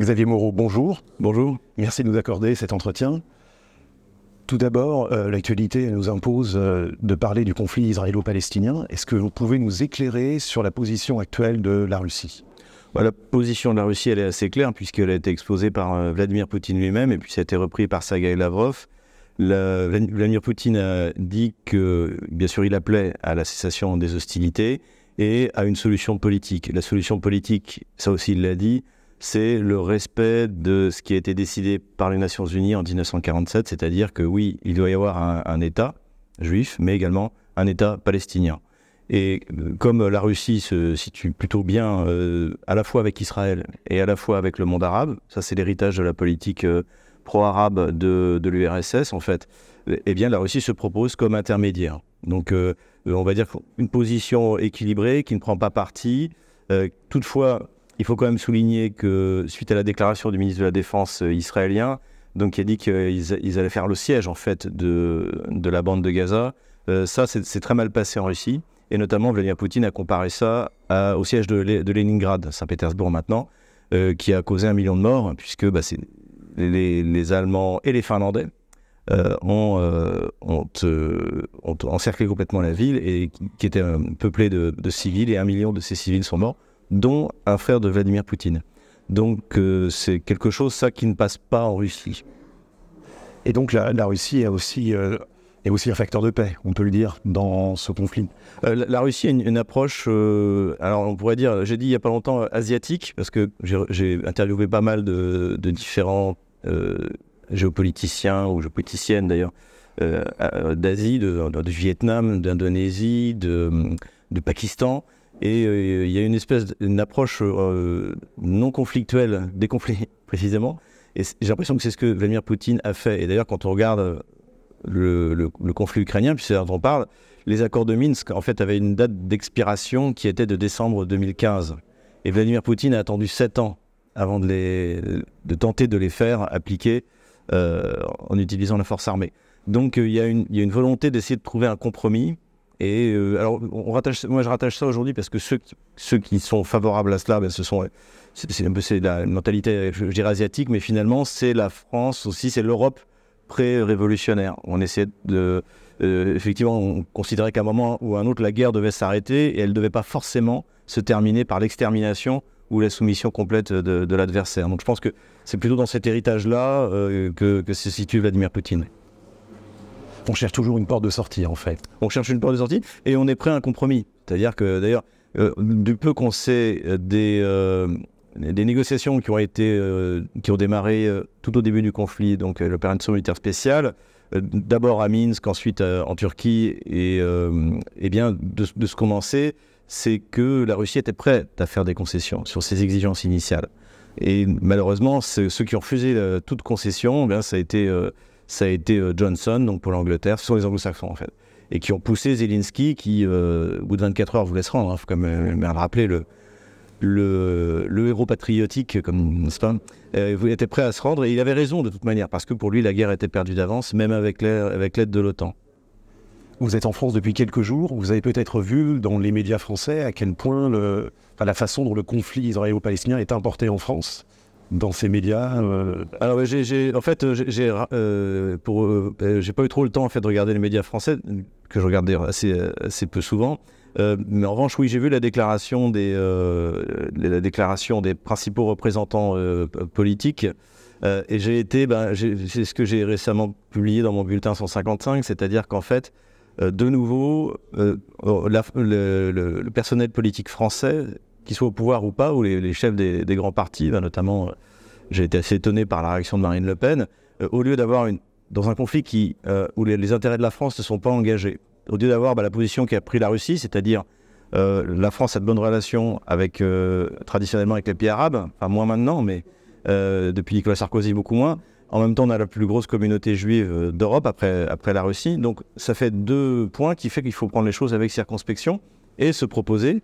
Xavier Moreau, bonjour. Bonjour. Merci de nous accorder cet entretien. Tout d'abord, euh, l'actualité nous impose euh, de parler du conflit israélo-palestinien. Est-ce que vous pouvez nous éclairer sur la position actuelle de la Russie? Bah, La position de la Russie, elle est assez claire, puisqu'elle a été exposée par euh, Vladimir Poutine lui-même, et puis ça a été repris par Sergei Lavrov. Vladimir Poutine a dit que, bien sûr, il appelait à la cessation des hostilités et à une solution politique. La solution politique, ça aussi il l'a dit, c'est le respect de ce qui a été décidé par les Nations Unies en 1947, c'est-à-dire que oui, il doit y avoir un, État juif, mais également un État palestinien. Et euh, comme la Russie se situe plutôt bien euh, à la fois avec Israël et à la fois avec le monde arabe, ça c'est l'héritage de la politique euh, pro-arabe de, l'URSS en fait, eh bien la Russie se propose comme intermédiaire. Donc on va dire une position équilibrée qui ne prend pas parti. toutefois, il faut quand même souligner que suite à la déclaration du ministre de la Défense euh, israélien, donc qui a dit qu'ils allaient faire le siège en fait de, de la bande de Gaza, euh, ça c'est très mal passé en Russie. Et notamment, Vladimir Poutine a comparé ça au siège de, de Leningrad, Saint-Pétersbourg maintenant, euh, qui a causé un million de morts, puisque bah, les, les, Allemands et les Finlandais ont, ont, ont, encerclé complètement la ville, et qui, était peuplée de, de civils, et un million de ces civils sont morts dont un frère de Vladimir Poutine. Donc euh, c'est quelque chose, ça, qui ne passe pas en Russie. Et donc la, Russie est aussi, euh, est aussi un facteur de paix, on peut le dire, dans ce conflit. Euh, la, Russie a une, approche, alors on pourrait dire, j'ai dit il n'y a pas longtemps, asiatique, parce que j'ai interviewé pas mal de, différents géopoliticiens ou géopoliticiennes d'ailleurs, d'Asie, de, de, Vietnam, d'Indonésie, de, de Pakistan. Et euh, il y a une espèce d'une approche euh, non conflictuelle des conflits, précisément. Et j'ai l'impression que c'est ce que Vladimir Poutine a fait. Et d'ailleurs, quand on regarde le, conflit ukrainien, puis c'est dont on parle, les accords de Minsk, en fait, avaient une date d'expiration qui était de décembre 2015. Et Vladimir Poutine a attendu sept ans avant de, tenter de les faire appliquer euh, en utilisant la force armée. Donc il y a une volonté d'essayer de trouver un compromis et euh, alors, moi, je rattache ça aujourd'hui parce que ceux, qui sont favorables à cela, ben, ce sont, c'est un peu la mentalité, je asiatique, mais finalement, c'est la France aussi, c'est l'Europe pré-révolutionnaire. On essaie de, euh, effectivement, on considérait qu'à un moment ou à un autre, la guerre devait s'arrêter et elle ne devait pas forcément se terminer par l'extermination ou la soumission complète de, l'adversaire. Donc, je pense que c'est plutôt dans cet héritage-là euh, que, que se situe Vladimir Poutine. On cherche toujours une porte de sortie, en fait. On cherche une porte de sortie et on est prêt à un compromis. C'est-à-dire que, d'ailleurs, euh, du peu qu'on sait euh, des, euh, des négociations qui ont été, qui ont démarré tout au début du conflit, donc l'opération militaire spéciale, d'abord à Minsk, ensuite en Turquie, et, bien de, ce qu'on en sait, c'est que la Russie était prête à faire des concessions sur ses exigences initiales. Et malheureusement, ceux qui ont refusé toute concession, eh ça a été ça a été euh, Johnson, donc pour l'Angleterre, ce sont les anglo-saxons en fait, et qui ont poussé Zelensky, qui euh, au bout de 24 heures voulait se rendre, hein, faut quand même le rappeler, le, héros patriotique, comme nest pas, euh, était prêt à se rendre, et il avait raison de toute manière, parce que pour lui, la guerre était perdue d'avance, même avec l'aide de l'OTAN. Vous êtes en France depuis quelques jours, vous avez peut-être vu dans les médias français à quel point la façon dont le conflit israélo-palestinien est importé en France dans ces médias euh, Alors, j'ai, en fait, j'ai, euh, pour, euh, j'ai pas eu trop le temps en fait de regarder les médias français que je regarde assez, assez peu souvent. mais en revanche, oui, j'ai vu la déclaration des, la déclaration des principaux représentants politiques. et j'ai été, ben, c'est ce que j'ai récemment publié dans mon bulletin 155, c'est-à-dire qu'en fait, de nouveau, le, personnel politique français qu'ils soient au pouvoir ou pas, ou les, chefs des, grands partis, bah, notamment, euh, j'ai été assez étonné par la réaction de Marine Le Pen, euh, au lieu d'avoir une, dans un conflit qui, euh, où les, intérêts de la France ne sont pas engagés, au lieu d'avoir bah, la position qu'a pris la Russie, c'est-à-dire la France a de bonnes relations avec, traditionnellement avec les pays arabes, enfin moins maintenant, mais depuis Nicolas Sarkozy beaucoup moins. En même temps, on a la plus grosse communauté juive d'Europe après, après la Russie. Donc ça fait deux points qui fait qu'il faut prendre les choses avec circonspection et se proposer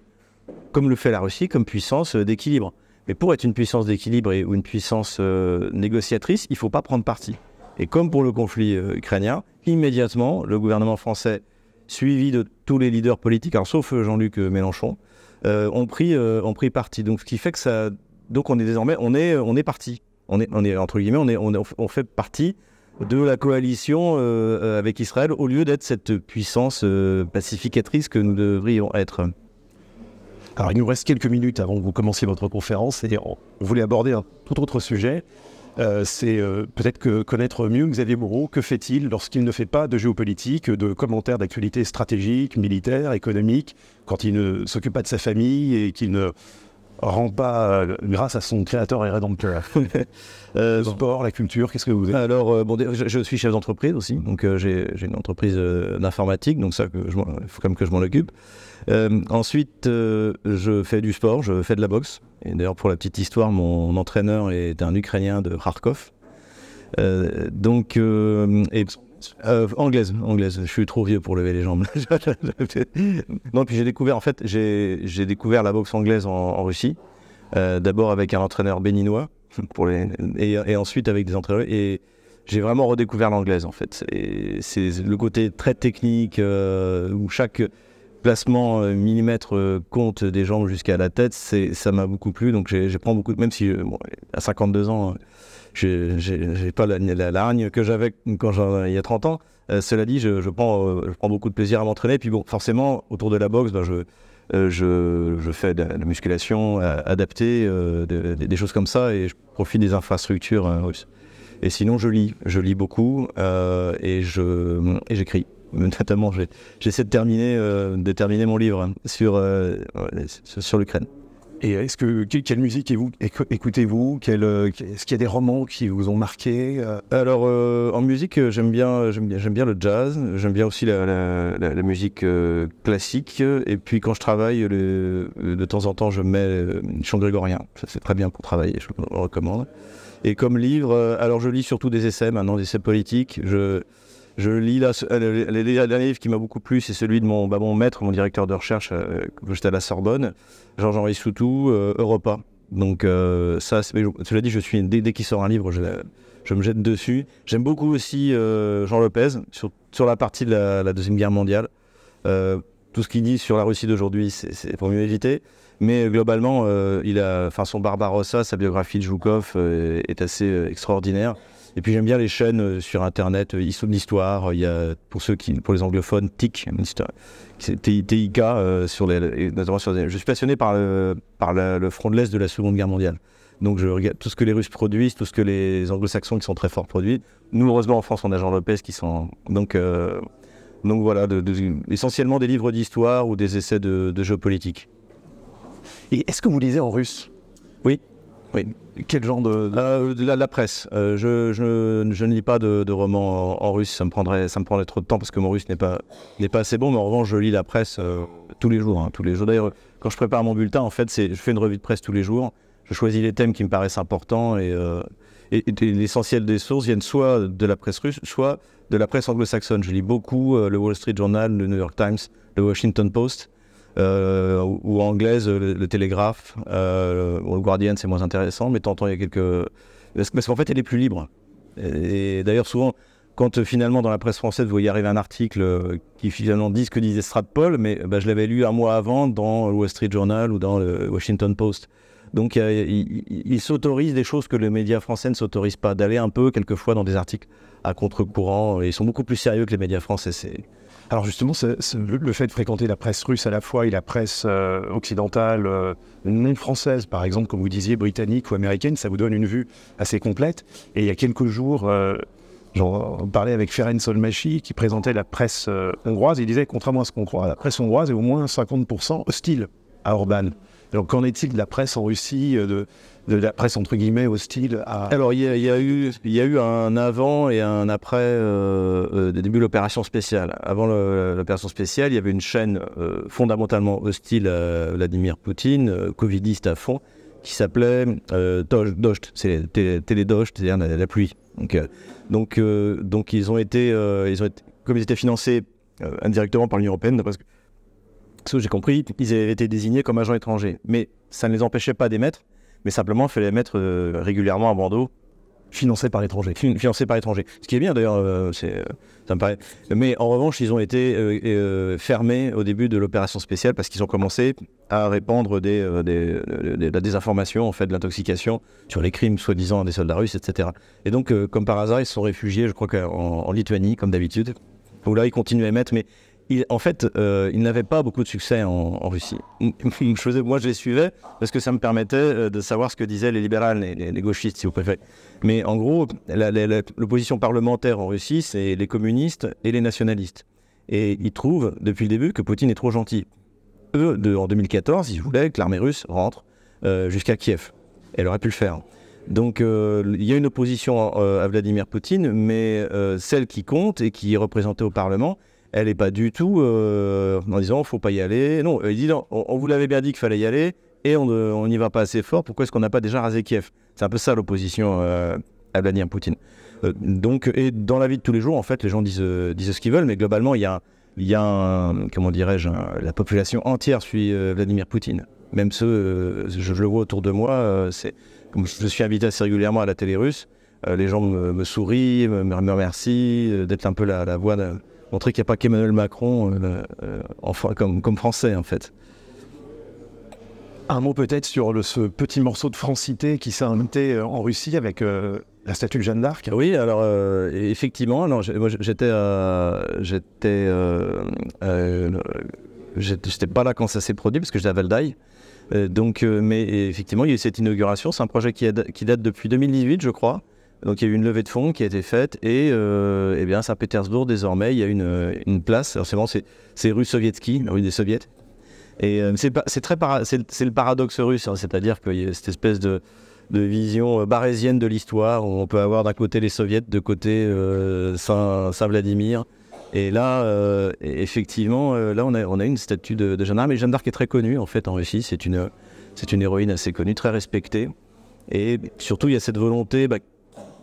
comme le fait la Russie, comme puissance euh, d'équilibre. Mais pour être une puissance d'équilibre ou une puissance euh, négociatrice, il ne faut pas prendre parti. Et comme pour le conflit euh, ukrainien, immédiatement, le gouvernement français, suivi de tous les leaders politiques, sauf Jean-Luc Mélenchon, ont, pris, ont pris parti. Donc ce qui fait que ça donc on est désormais, on est, on est parti. On est, on est entre guillemets, on est, on, est- on fait partie de la coalition avec Israël au lieu d'être cette puissance pacificatrice que nous devrions être. Alors, il nous reste quelques minutes avant que vous commenciez votre conférence et on voulait aborder un tout autre sujet. Euh, c'est euh, peut-être que connaître mieux Xavier Moreau. Que fait-il lorsqu'il ne fait pas de géopolitique, de commentaires d'actualité stratégique, militaire, économique, quand il ne s'occupe pas de sa famille et qu'il ne rend pas euh, grâce à son créateur et rédempteur Euh, Le bon. sport, la culture, qu'est-ce que vous êtes Alors, euh, bon, je, je suis chef d'entreprise aussi, donc euh, j'ai une entreprise d'informatique, donc ça, il faut quand même que je m'en occupe. Ensuite, je fais du sport, je fais de la boxe. Et d'ailleurs, pour la petite histoire, mon entraîneur est un Ukrainien de Kharkov. Donc, et, euh, anglaise, anglaise. Je suis trop vieux pour lever les jambes. non, puis j'ai découvert, en fait, j'ai découvert la boxe anglaise en, Russie. Euh, D'abord avec un entraîneur béninois, pour les, et, ensuite avec des entraîneurs. Et j'ai vraiment redécouvert l'anglaise, en fait. C'est le côté très technique, euh, où chaque placement millimètre compte des jambes jusqu'à la tête, ça m'a beaucoup plu. Donc j'ai prends beaucoup, même si à 52 ans, j'ai j'ai pas la, la, que j'avais il y a 30 ans. Euh, cela dit, je, je prends, euh, je prends beaucoup de plaisir à m'entraîner. Puis bon, forcément, autour de la boxe, ben, je, euh, je, je fais de la musculation adaptée, de- de- des choses comme ça, et je profite des infrastructures russes. Et sinon, je lis, je lis beaucoup et je j'écris. Notamment, j'essaie de terminer, mon livre sur, sur l'Ukraine. Et est-ce que que- quelle musique écou- éco- écoutez-vous? Quel, euh, Est-ce qu'il y a des romans qui vous ont marqué euh? Alors, euh, en musique, euh, j'aime bien, j'aime bien, j'aime bien le jazz. J'aime bien aussi la, la- la- musique euh, classique. Et puis, quand je travaille, le- de temps en temps, je mets euh, chant grégorien. Ça, c'est très bien pour travailler. Je le recommande. Et comme livre, alors je lis surtout des essais maintenant, des essais politiques. Je, je lis là, euh, le, dernier livre qui m'a beaucoup plu, c'est celui de mon, bah, maître, mon directeur de recherche, euh, j'étais à la Sorbonne, Georges-Henri Soutou, euh, Europa. Donc euh, ça, cela dit, je suis dès, qu'il sort un livre, je, me jette dessus. J'aime beaucoup aussi Jean Lopez sur, la partie de la, deuxième guerre mondiale. Tout ce qu'il dit sur la Russie d'aujourd'hui, c'est pour mieux éviter. Mais globalement, son Barbarossa, sa biographie de Joukov est assez extraordinaire. Et puis j'aime bien les chaînes euh, sur Internet, euh, Histoire d'Histoire. Il y a pour ceux qui, pour les anglophones, TIC, TIK euh, sur les, notamment sur les- Je suis passionné par le, par la- le front de l'est de la Seconde Guerre mondiale. Donc je regarde tout ce que les Russes produisent, tout ce que les Anglo-Saxons qui sont très forts produisent. Nous, heureusement, en France, on a Jean Lopez qui sont donc euh, donc voilà, de- de- essentiellement des livres d'histoire ou des essais de, de géopolitique. Et est-ce que vous lisez en russe? Oui. Oui. Quel genre de... Euh, la, presse. Euh, je, ne lis pas de, romans en, russe, ça me prendrait, trop de temps parce que mon russe n'est pas, assez bon. Mais en revanche, je lis la presse euh, tous les jours, hein, tous les jours. D'ailleurs, quand je prépare mon bulletin, en fait, je fais une revue de presse tous les jours. Je choisis les thèmes qui me paraissent importants et, l'essentiel des sources viennent soit de la presse russe, soit de la presse anglo-saxonne. Je lis beaucoup le Wall Street Journal, le New York Times, le Washington Post. Euh, ou, anglaise, le, le Télégraphe, euh, le Guardian, c'est moins intéressant, mais temps, il y a quelques. Parce, qu'en fait, elle est plus libre. Et, d'ailleurs, souvent, quand euh, finalement dans la presse française, vous voyez arriver un article qui finalement dit ce que disait Stratpol, mais bah, je l'avais lu un mois avant dans le Wall Street Journal ou dans le Washington Post. Donc il, y a- il- il- il s'autorise des choses que les médias français ne s'autorisent pas, d'aller un peu quelquefois dans des articles à contre-courant. Ils sont beaucoup plus sérieux que les médias français. Alors justement, le fait de fréquenter la presse russe à la fois et la presse euh, occidentale, euh, non française, par exemple, comme vous disiez, britannique ou américaine, ça vous donne une vue assez complète. Et il y a quelques jours, euh, j'en parlais avec Ferenc Solmachi, qui présentait la presse euh, hongroise. Il disait, contrairement à ce qu'on croit, la presse hongroise est au moins 50% hostile à Orban. Donc qu'en est-il de la presse en Russie, euh, de, la presse entre guillemets hostile à... Alors, il y, a- eu, un avant et un après euh, euh, des débuts de l'opération spéciale. Avant le- l'opération spéciale, il y avait une chaîne euh, fondamentalement hostile à Vladimir Poutine, euh, covidiste à fond, qui s'appelait euh, Dost. C'est télé, télé Dost, c'est-à-dire la, pluie. Donc, euh, euh, ils ont été, euh, comme ils étaient financés euh, indirectement par l'Union européenne, parce que ce que j'ai compris, ils avaient été désignés comme agents étrangers. Mais ça ne les empêchait pas d'émettre, mais simplement il fallait les mettre euh, régulièrement à bandeau financés par l'étranger. Financés par l'étranger. Ce qui est bien d'ailleurs, euh, c'est, ça me paraît. Mais en revanche, ils ont été fermés au début de l'opération spéciale parce qu'ils ont commencé à répandre des, des, la désinformation, en fait, de l'intoxication sur les crimes soi-disant des soldats russes, etc. Et donc, comme par hasard, ils se sont réfugiés, je crois qu'en en Lituanie, comme d'habitude, où là, ils continuent à émettre, mais en fait, euh, il n'avait pas beaucoup de succès en, Russie. Moi, je les suivais parce que ça me permettait euh, de savoir ce que disaient les libérales, les, les, gauchistes, si vous préférez. Mais en gros, l'opposition parlementaire en Russie, c'est les communistes et les nationalistes. Et ils trouvent, depuis le début, que Poutine est trop gentil. Eux, en 2014, ils voulaient que l'armée russe rentre euh, jusqu'à Kiev. Elle aurait pu le faire. Donc il y a une opposition à Vladimir Poutine, mais celle qui compte et qui est représentée au Parlement, elle n'est pas du tout euh, en disant faut pas y aller. Non, il dit on, vous l'avait bien dit qu'il fallait y aller et on n'y va pas assez fort. Pourquoi est-ce qu'on n'a pas déjà rasé Kiev? C'est un peu ça l'opposition euh, à Vladimir Poutine. Euh, donc, et dans la vie de tous les jours, en fait, les gens disent, disent ce qu'ils veulent, mais globalement, il y a, y a comment dirais-je, la population entière suit Vladimir Poutine. Même ceux, je, le vois autour de moi, c'est je suis invité assez régulièrement à la télé russe, les gens me, sourient, me, remercient d'être un peu la, la voix de montrer qu'il n'y a pas qu'Emmanuel Macron euh, euh, comme, comme français en fait. Un mot peut-être sur le, ce petit morceau de francité qui s'est invité euh, en Russie avec la statue de Jeanne d'Arc. Oui, alors effectivement, moi j'étais, j'étais, j'étais pas là quand ça s'est produit parce que j'étais à Valdaï. donc, mais effectivement, il y a eu cette inauguration. C'est un projet qui, qui date depuis 2018, je crois. Donc il y a eu une levée de fonds qui a été faite et, euh, eh bien Saint-Pétersbourg désormais il y a une, une place. Alors c'est c'est rue Sovietsky, rue des Soviets. Et euh, c'est très c'est le paradoxe russe, hein, c'est-à-dire qu'il y a cette espèce de, de vision euh, barésienne de l'histoire où on peut avoir d'un côté les soviets, de côté euh, Saint-Vladimir. et là, euh, effectivement, là on a, on a une statue de, de Jeanne d'Arc, mais Jeanne d'Arc est très connue en fait en Russie. C'est une, c'est une héroïne assez connue, très respectée. Et surtout, il y a cette volonté bah,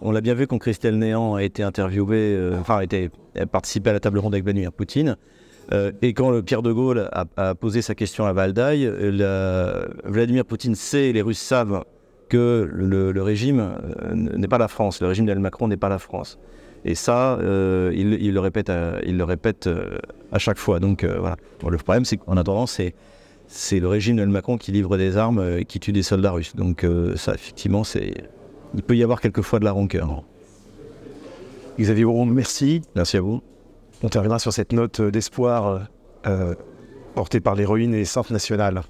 on l'a bien vu quand Christelle Néant a été interviewé, euh, enfin, a, été, participé à la table ronde avec Vladimir Poutine. Euh, et quand le Pierre de Gaulle a, posé sa question à Valdaï, Vladimir Poutine sait, les Russes savent que le, régime euh, n'est pas la France, le régime d'El Macron n'est pas la France. Et ça, il, le répète, à, il le répète à chaque fois. Donc voilà. le problème, c'est qu'en attendant, c'est c'est le régime d'El Macron qui livre des armes et qui tue des soldats russes. Donc ça, effectivement, c'est il peut y avoir quelquefois de la rancœur. Xavier Bourron, merci. Merci à vous. On terminera sur cette note d'espoir euh, portée par l'héroïne et sainte nationale.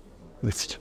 Merci.